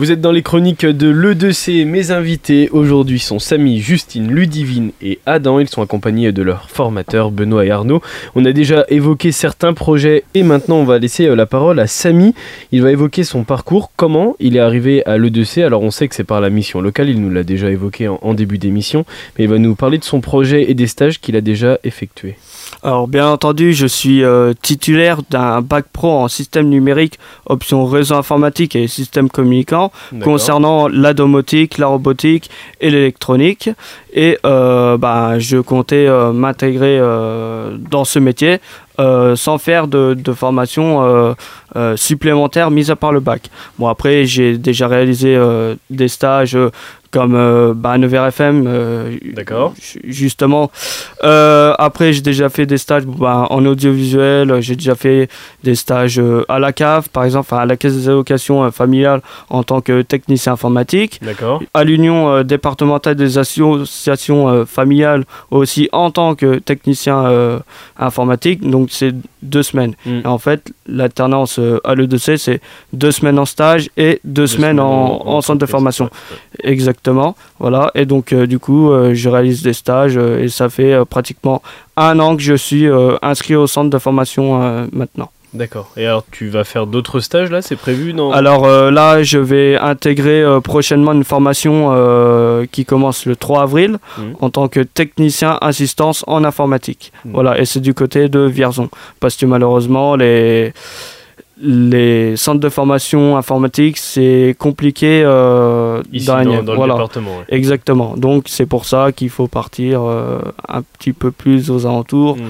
Vous êtes dans les chroniques de l'E2C. Mes invités aujourd'hui sont Samy, Justine, Ludivine et Adam. Ils sont accompagnés de leurs formateurs Benoît et Arnaud. On a déjà évoqué certains projets et maintenant on va laisser euh, la parole à Samy. Il va évoquer son parcours, comment il est arrivé à l'E2C. Alors on sait que c'est par la mission locale, il nous l'a déjà évoqué en, en début d'émission, mais il va nous parler de son projet et des stages qu'il a déjà effectués. Alors bien entendu, je suis euh, titulaire d'un bac pro en système numérique, option réseau informatique et système communicant, concernant la domotique, la robotique et l'électronique. Et euh, bah, je comptais euh, m'intégrer dans ce métier sans faire de, de formation supplémentaire mise à part le bac. Bon après j'ai déjà réalisé des stages comme euh, bah, 9 FM euh, D'accord. ju- justement Euh, après j'ai déjà fait des stages bah, en audiovisuel j'ai déjà fait des stages euh, à la cave par exemple à la caisse des allocations familiales en tant que technicien informatique D'accord. à l'union départementale des associations familiales aussi en tant que technicien informatique donc c'est deux semaines Mm. Et en fait l'alternance euh, à l'E2C c'est deux semaines en stage et deux, semaines, en, en centre de formation Ouais, Exactement, voilà. Et donc, euh, du coup, euh, je réalise des stages et ça fait pratiquement un an que je suis inscrit au centre de formation maintenant. D'accord. Et alors tu vas faire d'autres stages là C'est prévu dans Alors euh, là, je vais intégrer euh, prochainement une formation euh, qui commence le 3 avril Mhm. en tant que technicien assistance en informatique. Mhm. Voilà, et c'est du côté de Vierzon. Parce que malheureusement, les, les centres de formation informatique, c'est compliqué ici dans dans, le Voilà. département. ouais. Exactement. Donc c'est pour ça qu'il faut partir un petit peu plus aux alentours Mm.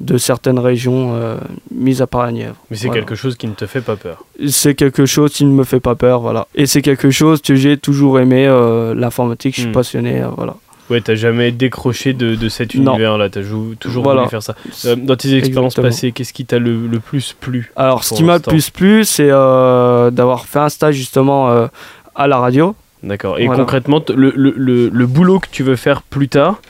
De certaines régions euh, mises à part la Nièvre. Mais c'est Voilà. quelque chose qui ne te fait pas peur. C'est quelque chose qui ne me fait pas peur, voilà. Et c'est quelque chose que j'ai toujours aimé, euh, l'informatique, je suis Mm. passionné, euh, voilà. Ouais, t'as jamais décroché de, de cet univers-là, t'as jou- toujours Voilà. voulu faire ça. Euh, dans tes expériences Exactement. passées, qu'est-ce qui t'a le, le plus plu Alors ce qui m'a le plus plu, c'est d'avoir fait un stage justement à la radio. D'accord. Et Voilà. concrètement, le boulot que tu veux faire plus tard,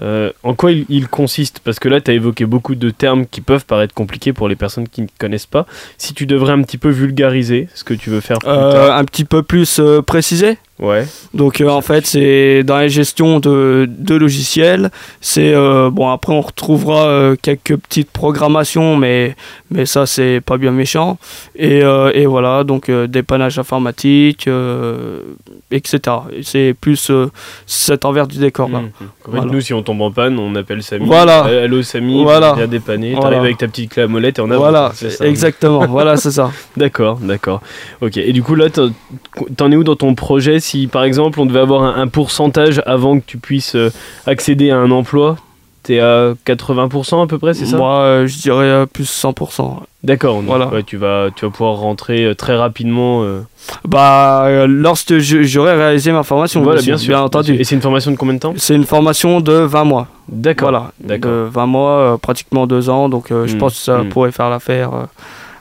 euh, en quoi il, il consiste? Parce que là, tu as évoqué beaucoup de termes qui peuvent paraître compliqués pour les personnes qui ne connaissent pas. Si tu devrais un petit peu vulgariser ce que tu veux faire plus Euh, tard. un petit peu plus euh, précisé. Ouais. Donc euh, en fait c'est dans la gestion de, de logiciels. C'est bon après on retrouvera quelques petites programmations mais mais ça c'est pas bien méchant et, euh, et voilà donc euh, dépannage informatique euh, etc. Et C'est plus cet envers du décor là. Fait, Voilà. nous, si on tombe en panne, on appelle Samy. Voilà. Allô Samy, Voilà. viens dépanner. Voilà. T'arrives avec ta petite clé à molette et on avance. Voilà c'est ça. exactement voilà c'est ça. D'accord, d'accord. Ok. Et du coup, là, t'en es où dans ton projet? Si par exemple, on devait avoir un, un pourcentage avant que tu puisses accéder à un emploi, t'es à 80% à peu près, c'est ça Moi euh, je dirais euh, plus 100%. D'accord. donc, Voilà. ouais, tu vas, tu vas pouvoir rentrer euh, très rapidement. euh, Bah lorsque j'aurai réalisé ma formation voilà, bien, sûr, bien entendu. Et c'est une formation de combien de temps C'est une formation de 20 mois. D'accord. Voilà, d'accord. de 20 mois, pratiquement 2 ans, donc je Mm, pense que ça mm. pourrait faire l'affaire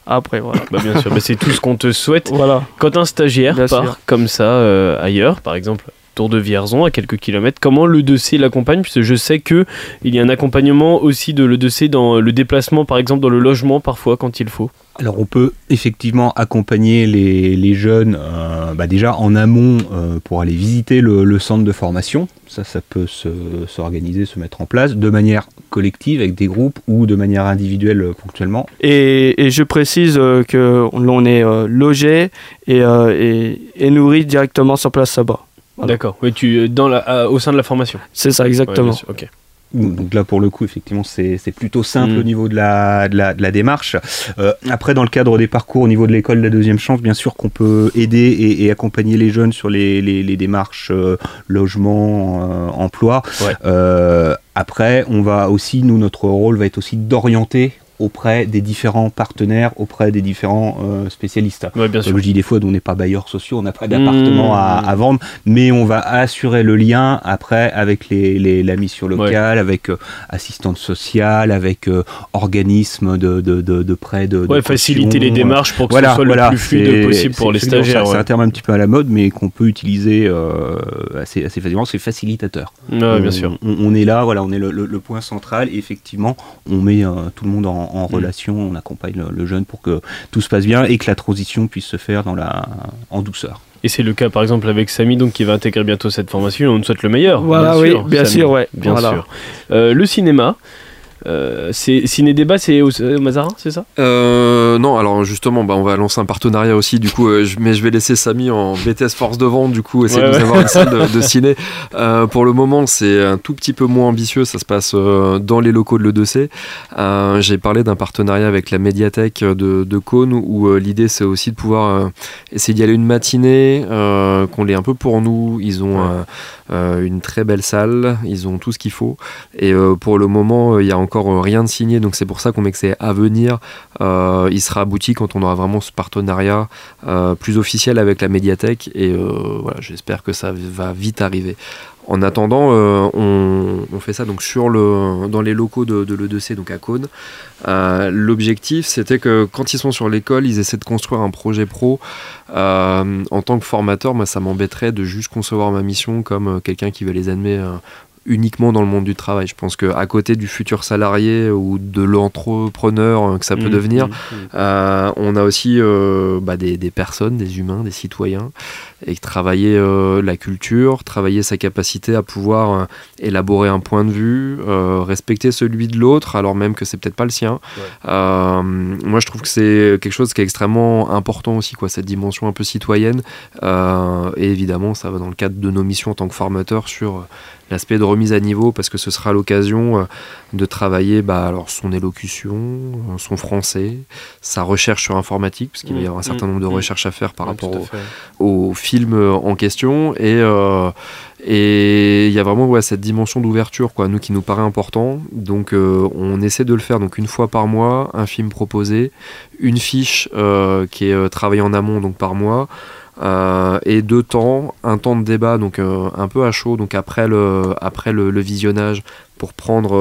après. Voilà. Bah, bien sûr. Bah, c'est tout ce qu'on te souhaite. voilà. Quand un stagiaire Bien part sûr. comme ça ailleurs, par exemple Tour de Vierzon à quelques kilomètres, comment le 2C l'accompagne? Puisque je sais que il y a un accompagnement aussi de le 2C dans le déplacement, par exemple dans le logement parfois quand il faut. Alors on peut effectivement accompagner les, les jeunes euh, bah déjà en amont euh, pour aller visiter le, le centre de formation. Ça, ça peut se- s'organiser, se, mettre en place de manière collective avec des groupes ou de manière individuelle euh, ponctuellement. Et, et je précise que l'on est logé et, et, et nourri directement sur place là-bas. Voilà. D'accord. Oui, tu dans la, à- au sein de la formation. C'est ça, exactement. ok. Donc là, pour le coup, effectivement, c'est c'est plutôt simple au niveau de la, de la, de la démarche. Euh, après, dans le cadre des parcours au niveau de l'école de la deuxième chance, bien sûr qu'on peut aider et, et accompagner les jeunes sur les, les, les démarches euh, logement, euh, emploi. Ouais. Euh, après, on va aussi, nous, notre rôle va être aussi d'orienter auprès des différents partenaires, auprès des différents euh, spécialistes. Ouais, bien sûr. Comme je dis des fois, on n'est pas bailleurs sociaux, on n'a pas d'appartement Mmh. à, à vendre, mais on va assurer le lien après avec les, les- la mission locale, avec euh, assistante sociale, avec euh, organisme de, de, de, de prêt de, Ouais, faciliter les caution, démarches pour que voilà, ce soit voilà, le plus fluide possible pour les stagiaires. C'est ouais. un terme un petit peu à la mode, mais qu'on peut utiliser euh, assez, assez facilement. C'est facilitateur. Ouais, bien On- sûr. On, on est là, voilà, on est le, le- le point central. Et effectivement, on met euh, tout le monde en, en relation, on accompagne le, le jeune pour que tout se passe bien et que la transition puisse se faire dans la, en douceur. Et c'est le cas par exemple avec Samy donc qui va intégrer bientôt cette formation. On nous souhaite le meilleur. Voilà, bien oui, sûr, bien Samy. sûr, ouais. Bien Voilà. sûr. Euh, le cinéma. Euh, c'est Ciné Débat, c'est au, au Mazarin, c'est ça? Euh, non, alors justement, bah, on va lancer un partenariat aussi, du coup, euh, je- mais je vais laisser Samy en BTS force de vente, du coup, essayer Ouais, de nous ouais. avoir une salle de, de ciné. Euh, pour le moment, c'est un tout petit peu moins ambitieux, ça se passe euh, dans les locaux de l'E2C. Euh, J'ai parlé d'un partenariat avec la médiathèque de, de Cône, où euh, l'idée c'est aussi de pouvoir euh, essayer d'y aller une matinée, euh, qu'on l'ait un peu pour nous. Ils ont euh, euh, une très belle salle, ils ont tout ce qu'il faut. Et euh, pour le moment, euh, il y a encore rien de signé, donc c'est pour ça qu'on met que c'est à venir. Il sera abouti quand on aura vraiment ce partenariat plus officiel avec la médiathèque. Et voilà, j'espère que ça va vite arriver. En attendant, euh, on, on fait ça donc sur le, dans les locaux de, de l'E2C, donc à Cône. Euh, L'objectif, c'était que quand ils sont sur l'école, ils essaient de construire un projet pro. Euh, en tant que formateur, moi, ça m'embêterait de juste concevoir ma mission comme quelqu'un qui va les euh, uniquement dans le monde du travail. Je pense qu'à côté du futur salarié ou de l'entrepreneur que ça peut Mmh, devenir, mmh, mmh. euh, on a aussi euh, bah, des, des personnes, des humains, des citoyens, et travailler euh, la culture, travailler sa capacité à pouvoir euh, élaborer un point de vue, euh, respecter celui de l'autre, alors même que c'est peut-être pas le sien. Moi, je trouve que c'est quelque chose qui est extrêmement important aussi, quoi, cette dimension un peu citoyenne. Et évidemment, ça va dans le cadre de nos missions en tant que formateur sur l'aspect de remise à niveau, parce que ce sera l'occasion de travailler bah, alors son élocution, son français, sa recherche sur informatique, parce qu'il va y avoir un certain nombre de Mmh. recherches à faire par rapport au, au film euh, en question et euh, et il y a vraiment cette dimension d'ouverture quoi nous qui nous paraît important. Donc euh, on essaie de le faire donc une fois par mois un film proposé une fiche qui est travaillée en amont donc par mois et deux temps un temps de débat donc un peu à chaud donc après le après le, visionnage pour prendre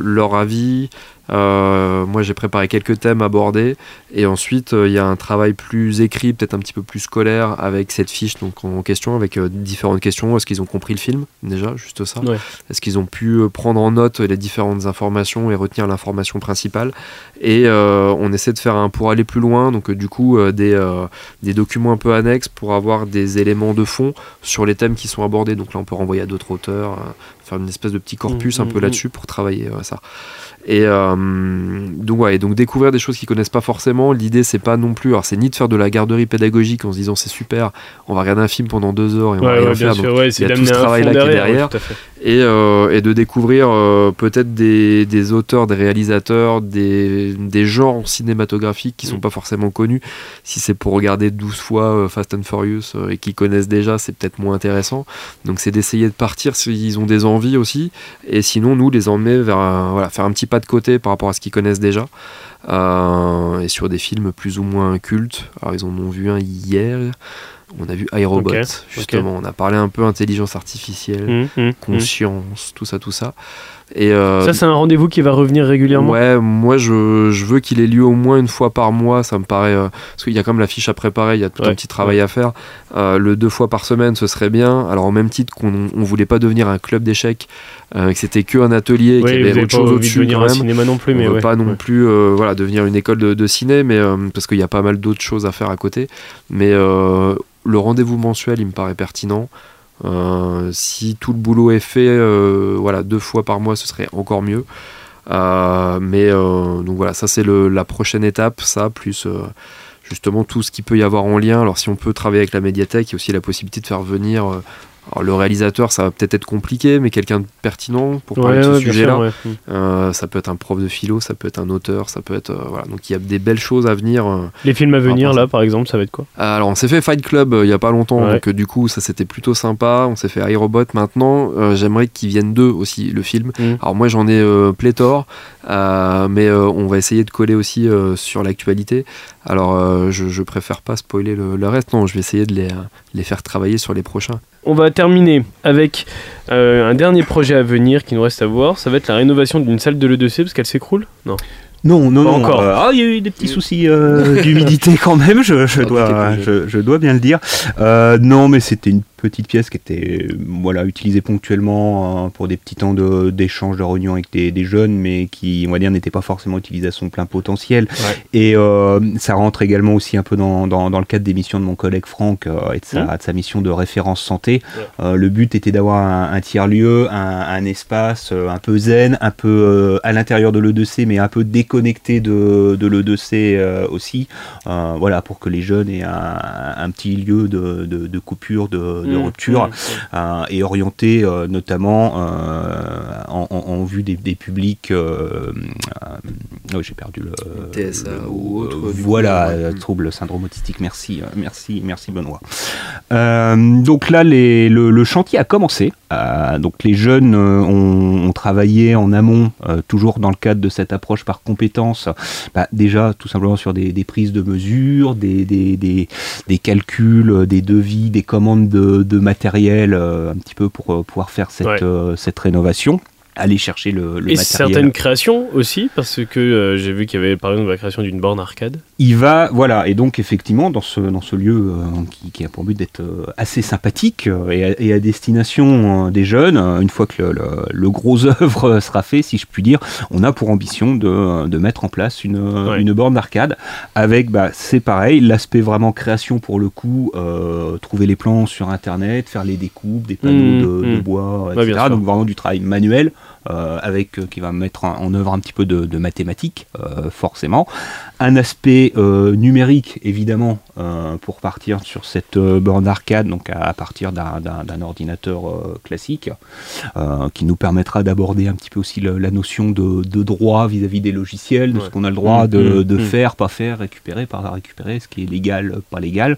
leur avis Euh, moi j'ai préparé quelques thèmes abordés et ensuite, euh, il y a un travail plus écrit, peut-être un petit peu plus scolaire, avec cette fiche donc, en question, avec euh, différentes questions. Est-ce qu'ils ont compris le film, déjà, juste ça? Ouais. Est-ce qu'ils ont pu prendre en note les différentes informations et retenir l'information principale? Et on essaie de faire un pour aller plus loin, donc du coup, des, des documents un peu annexes pour avoir des éléments de fond sur les thèmes qui sont abordés. Donc là, on peut renvoyer à d'autres auteurs, faire une espèce de petit corpus Mhm, un peu mhm. là-dessus pour travailler ça. Et euh, donc, ouais, et donc découvrir des choses qu'ils connaissent pas forcément. L'idée, c'est pas non plus, alors c'est ni de faire de la garderie pédagogique en se disant c'est super, on va regarder un film pendant deux heures et on va rien ouais, faire. sûr, Donc, ouais, il y a tout ce un fond travail-là qui est derrière. et, euh, et de découvrir euh, peut-être des, des auteurs, des réalisateurs, des, des genres cinématographiques qui sont Mm. pas forcément connus. Si c'est pour regarder 12 fois Fast and Furious et qui connaissent déjà, c'est peut-être moins intéressant. Donc c'est d'essayer de partir s'ils ont des envies aussi, et sinon nous les emmener vers un- voilà, faire un petit pas de côté par rapport à ce qu'ils connaissent déjà. Euh, et sur des films plus ou moins cultes. Alors ils en ont vu un hier. On a vu iRobot, justement. On a parlé un peu intelligence artificielle Hum, hum, hum. conscience, tout ça, tout ça. Et euh, Ça, c'est un rendez-vous qui va revenir régulièrement. ouais, moi je, je veux qu'il ait lieu au moins une fois par mois. Ça me paraît euh, parce qu'il y a comme la fiche à préparer, il y a tout Ouais, un petit travail à faire. Euh, le deux fois par semaine, ce serait bien. Alors au même titre qu'on on voulait pas devenir un club d'échecs, que c'était que un atelier, qu'il y avait autre chose au-dessus venir quand à un même. cinéma non plus, On mais veut ouais. pas non ouais. plus voilà, devenir une école de, de ciné, mais parce qu'il y a pas mal d'autres choses à faire à côté. Mais le rendez-vous mensuel, il me paraît pertinent. Euh, si tout le boulot est fait, euh, voilà, deux fois par mois, ce serait encore mieux. Euh, mais donc voilà, ça c'est la prochaine étape, ça plus justement tout ce qui peut y avoir en lien. Alors si on peut travailler avec la médiathèque, il y a aussi la possibilité de faire venir. Alors le réalisateur, ça va peut-être être compliqué, mais quelqu'un de pertinent pour parler Ouais, de ce sujet-là. ouais. Euh, ça peut être un prof de philo, ça peut être un auteur, ça peut être euh, voilà. Donc il y a des belles choses à venir. euh. Les films à venir, là, par exemple, ça va être quoi? Alors on s'est fait Fight Club il y a pas longtemps, Ouais. donc du coup ça c'était plutôt sympa. On s'est fait iRobot. Maintenant, j'aimerais qu'ils viennent deux aussi le film. Mm. Alors moi j'en ai pléthore, mais on va essayer de coller aussi sur l'actualité. Alors je, je préfère pas spoiler le, le reste. Non, je vais essayer de les, les faire travailler sur les prochains. On va terminer avec euh, un dernier projet à venir qui nous reste à voir. Ça va être la rénovation d'une salle de l'E2C parce qu'elle s'écroule Non. Non, non, Pas non. encore. euh, ah, il y a eu des petits soucis euh, d'humidité quand même, je, je Ah, dois, je, je dois bien le dire. Euh, non, mais c'était une petite pièce qui était voilà, utilisée ponctuellement euh, pour des petits temps de- d'échange, de, réunion avec des, des jeunes, mais qui, on va dire, n'était pas forcément utilisée à son plein potentiel. Et euh, ça rentre également aussi un peu dans, dans, dans le cadre des missions de mon collègue Franck euh, et de sa, de sa mission de référence santé. Euh, le but était d'avoir un, un tiers-lieu, un, un espace euh, un peu zen, un peu euh, à l'intérieur de l'E2C, mais un peu déconnecté de, de l'E2C euh, aussi. Euh, voilà, pour que les jeunes aient un, un petit lieu de, de, de coupure, de, de Mmh, rupture, mmh, euh, et orienté euh, notamment euh, en, en- en vue des, des publics. euh, euh, oh, J'ai perdu le. TSA le- ou autre, coup, voilà, ouais. euh, trouble syndrome autistique. Merci, merci, merci Benoît. Euh, donc là, les- le, le chantier a commencé. Euh, donc les jeunes ont, ont travaillé en amont, euh, toujours dans le cadre de cette approche par compétences. Bah, déjà, tout simplement sur des, des prises de mesures, des, des, des, des calculs, des devis, des commandes de, de matériel, euh, un petit peu pour euh, pouvoir faire cette, Ouais. euh, cette rénovation. Aller chercher le, le Et matériel. certaines créations aussi, parce que euh, j'ai vu qu'il y avait par exemple la création d'une borne arcade. il va, voilà, et donc effectivement, dans ce, dans ce lieu euh, qui, qui a pour but d'être euh, assez sympathique et, à, et à destination des jeunes, une fois que le, le- le gros œuvre sera fait, si je puis dire, on a pour ambition de, de mettre en place une, Ouais. une borne d'arcade avec, bah, c'est pareil, l'aspect vraiment création pour le coup, trouver les plans sur internet, faire les découpes, des panneaux Mmh, de, de mmh. bois, etc. donc vraiment du travail manuel. Euh, avec euh, qui va mettre en, en œuvre un petit peu de, de mathématiques euh, forcément un aspect numérique évidemment pour partir sur cette borne arcade donc à, à partir d'un- ordinateur classique qui nous permettra d'aborder un petit peu aussi le- la notion de, de droit vis-à-vis des logiciels de Ouais. ce qu'on a le droit Mmh, de, de mmh. faire pas faire récupérer pas récupérer ce qui est légal pas légal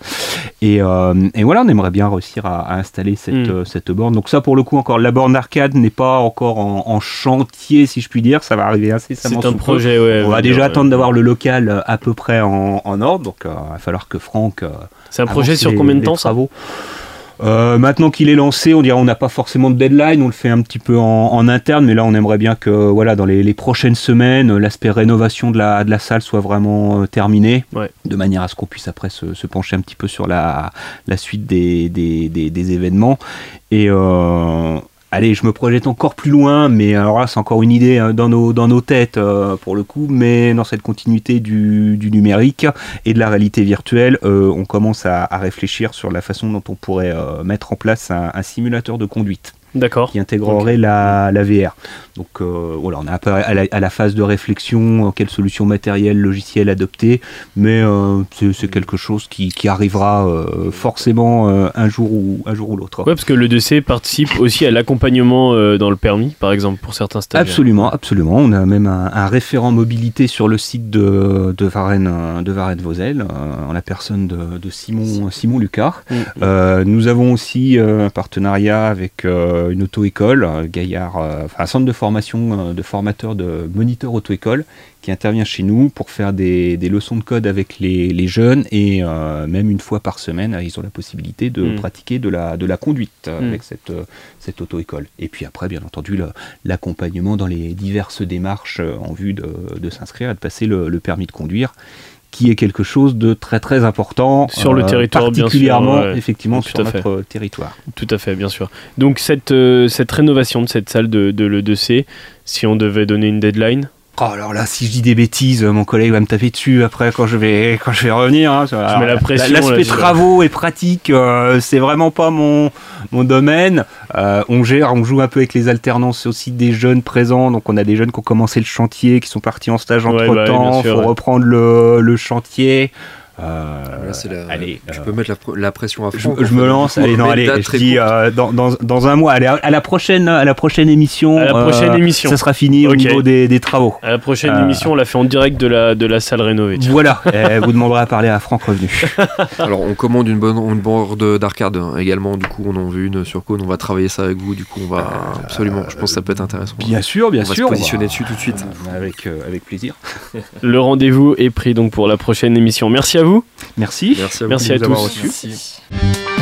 et, euh, et voilà on aimerait bien réussir à, à installer cette, Mm. cette borne donc ça pour le coup encore la borne arcade n'est pas encore en, en chantier si je puis dire ça va arriver assez C'est un projet, ouais. On va déjà attendre d'avoir le local euh, à peu près en, en ordre, donc euh, il va falloir que Franck. euh, C'est un projet sur les- combien de temps ça. Euh, maintenant qu'il est lancé, on dirait on n'a pas forcément de deadline, on le fait un petit peu en, en interne, mais là on aimerait bien que voilà dans les, les prochaines semaines, l'aspect rénovation de la, de la salle soit vraiment euh, terminé, Ouais. de manière à ce qu'on puisse après se, se pencher un petit peu sur la, la suite des, des, des- des événements. Et euh, allez, je me projette encore plus loin, mais alors là c'est encore une idée hein, dans, nos, dans nos têtes euh, pour le coup, mais dans cette continuité du, du numérique et de la réalité virtuelle, euh, on commence à, à réfléchir sur la façon dont on pourrait euh, mettre en place un, un simulateur de conduite D'accord. qui intégrerait la, la VR. Donc euh, voilà, on est un peu à la, à la phase de réflexion, euh, quelle solution matérielle, logicielle adopter, mais euh, c'est quelque chose qui, qui arrivera euh, forcément un jour ou un jour ou l'autre. Ouais, parce que le 2C participe aussi à l'accompagnement dans le permis, par exemple, pour certains stagiaires. Absolument, absolument. On a même un, un référent mobilité sur le site de, de Varennes, de Varennes Vosel, en la personne de, de Simon, Simon Lucas. Mm. Nous avons aussi un partenariat avec une auto-école, euh, Gaillard, euh, enfin un centre de formation euh, de formateurs de moniteurs auto-école qui intervient chez nous pour faire des, des leçons de code avec les, les jeunes et euh, même une fois par semaine, euh, ils ont la possibilité de Mm. pratiquer de la, de la conduite euh, Mm. avec cette, euh, cette auto-école. Et puis après, bien entendu, l'accompagnement dans les diverses démarches euh, en vue de, de s'inscrire et de passer le, le permis de conduire qui est quelque chose de très très important euh, Sur le territoire, bien sûr, particulièrement ouais. effectivement Tout sur fait. notre territoire. Tout à fait, bien sûr. Donc cette, euh, cette rénovation de cette salle de, de l'E2C, si on devait donner une deadline Oh, alors là, si je dis des bêtises, mon collègue va me taper dessus après quand je vais, quand je vais revenir. hein. Alors, mets la pression, L'aspect je- travaux et pratique, euh, c'est vraiment pas mon, mon domaine. Euh, on gère, on joue un peu avec les alternances aussi des jeunes présents. Donc on a des jeunes qui ont commencé le chantier, qui sont partis en stage Ouais, entre bah oui, temps. bien sûr, faut ouais. reprendre le, le chantier. Euh, Là, c'est la- allez, tu euh, peux mettre la, pr- la pression à fond. je me lance, allez, non, allez, je dis euh, dans, dans, dans un mois, allez, à la prochaine, à la prochaine émission, À la prochaine euh, émission. ça sera fini au niveau des, des travaux. À la prochaine Euh. émission, on l'a fait en direct de la, de la salle rénovée. tiens. Voilà, Eh, vous demanderez à parler à Franck Revenu. Alors, on commande une bonne une board d'arcade hein, également. Du coup, on en veut une sur Cône. On va travailler ça avec vous. Du coup, on va absolument. Je pense que ça peut être intéressant. Bien sûr, bien on va sûr. se positionner dessus tout de suite. Avec, euh, avec plaisir. Le rendez-vous est pris donc pour la prochaine émission. Merci à vous. Merci. Merci à vous Merci à tous.